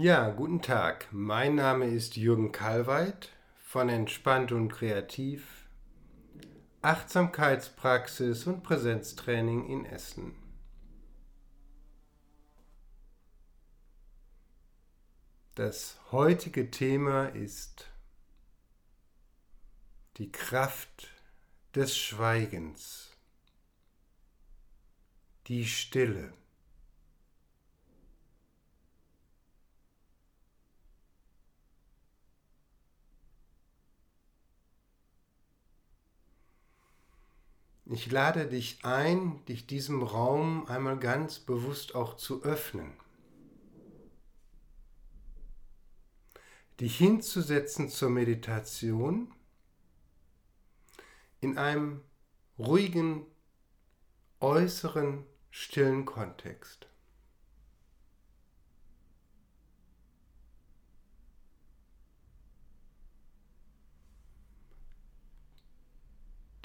Ja, guten Tag. Mein Name ist Jürgen Kalweit von Entspannt und Kreativ, Achtsamkeitspraxis und Präsenztraining in Essen. Das heutige Thema ist die Kraft des Schweigens, die Stille. Ich lade dich ein, dich diesem Raum einmal ganz bewusst auch zu öffnen. Dich hinzusetzen zur Meditation in einem ruhigen, äußeren, stillen Kontext.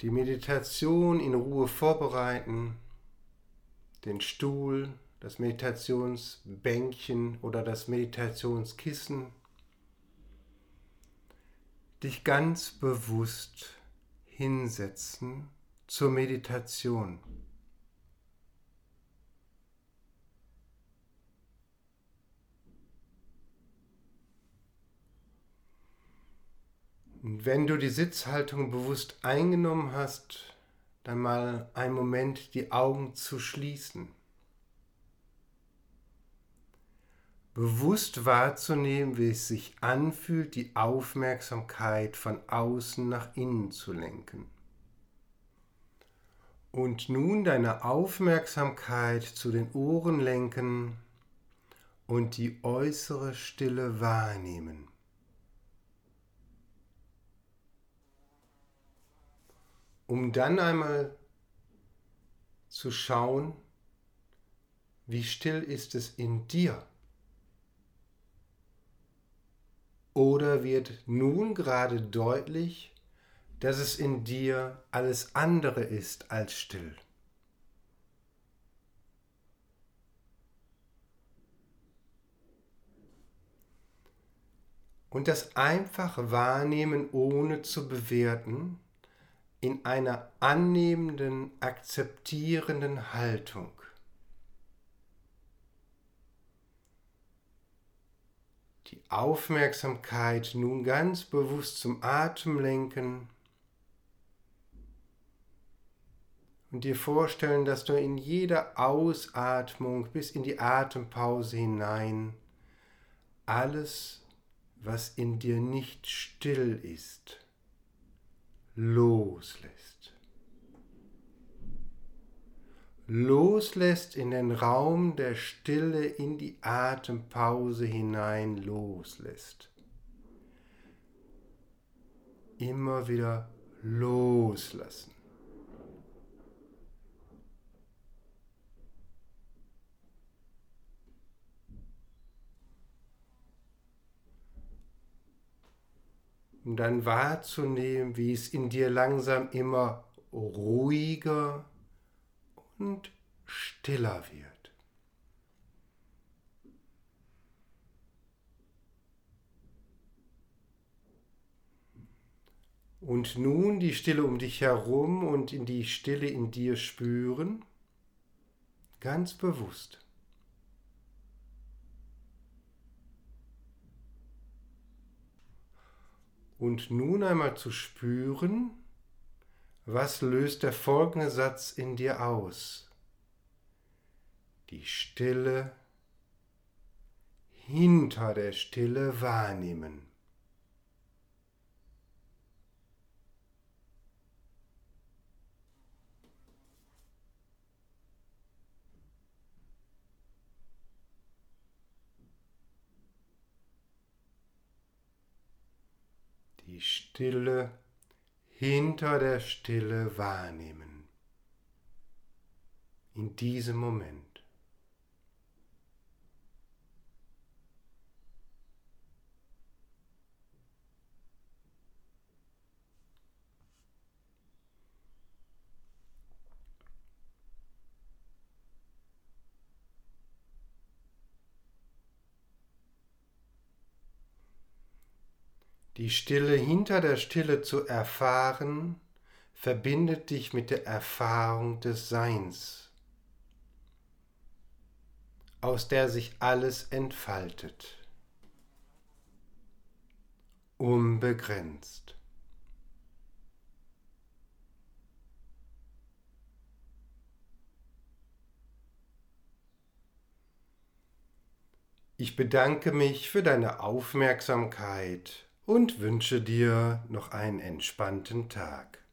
Die Meditation in Ruhe vorbereiten, den Stuhl, das Meditationsbänkchen oder das Meditationskissen, dich ganz bewusst hinsetzen zur Meditation. Wenn du die Sitzhaltung bewusst eingenommen hast, dann mal einen Moment die Augen zu schließen. Bewusst wahrzunehmen, wie es sich anfühlt, die Aufmerksamkeit von außen nach innen zu lenken. Und nun deine Aufmerksamkeit zu den Ohren lenken und die äußere Stille wahrnehmen. Um dann einmal zu schauen, wie still ist es in dir. Oder wird nun gerade deutlich, dass es in dir alles andere ist als still. Und das einfach wahrnehmen, ohne zu bewerten, in einer annehmenden, akzeptierenden Haltung. Die Aufmerksamkeit nun ganz bewusst zum Atem lenken und dir vorstellen, dass du in jeder Ausatmung bis in die Atempause hinein alles, was in dir nicht still ist, loslässt. Loslässt in den Raum der Stille, in die Atempause hinein loslässt. Immer wieder loslassen. Um dann wahrzunehmen, wie es in dir langsam immer ruhiger und stiller wird. Und nun die Stille um dich herum und in die Stille in dir spüren, ganz bewusst. Und nun einmal zu spüren, was löst der folgende Satz in dir aus? Die Stille hinter der Stille wahrnehmen. Die Stille hinter der Stille wahrnehmen. In diesem Moment. Die Stille hinter der Stille zu erfahren, verbindet dich mit der Erfahrung des Seins, aus der sich alles entfaltet, unbegrenzt. Ich bedanke mich für deine Aufmerksamkeit und wünsche dir noch einen entspannten Tag.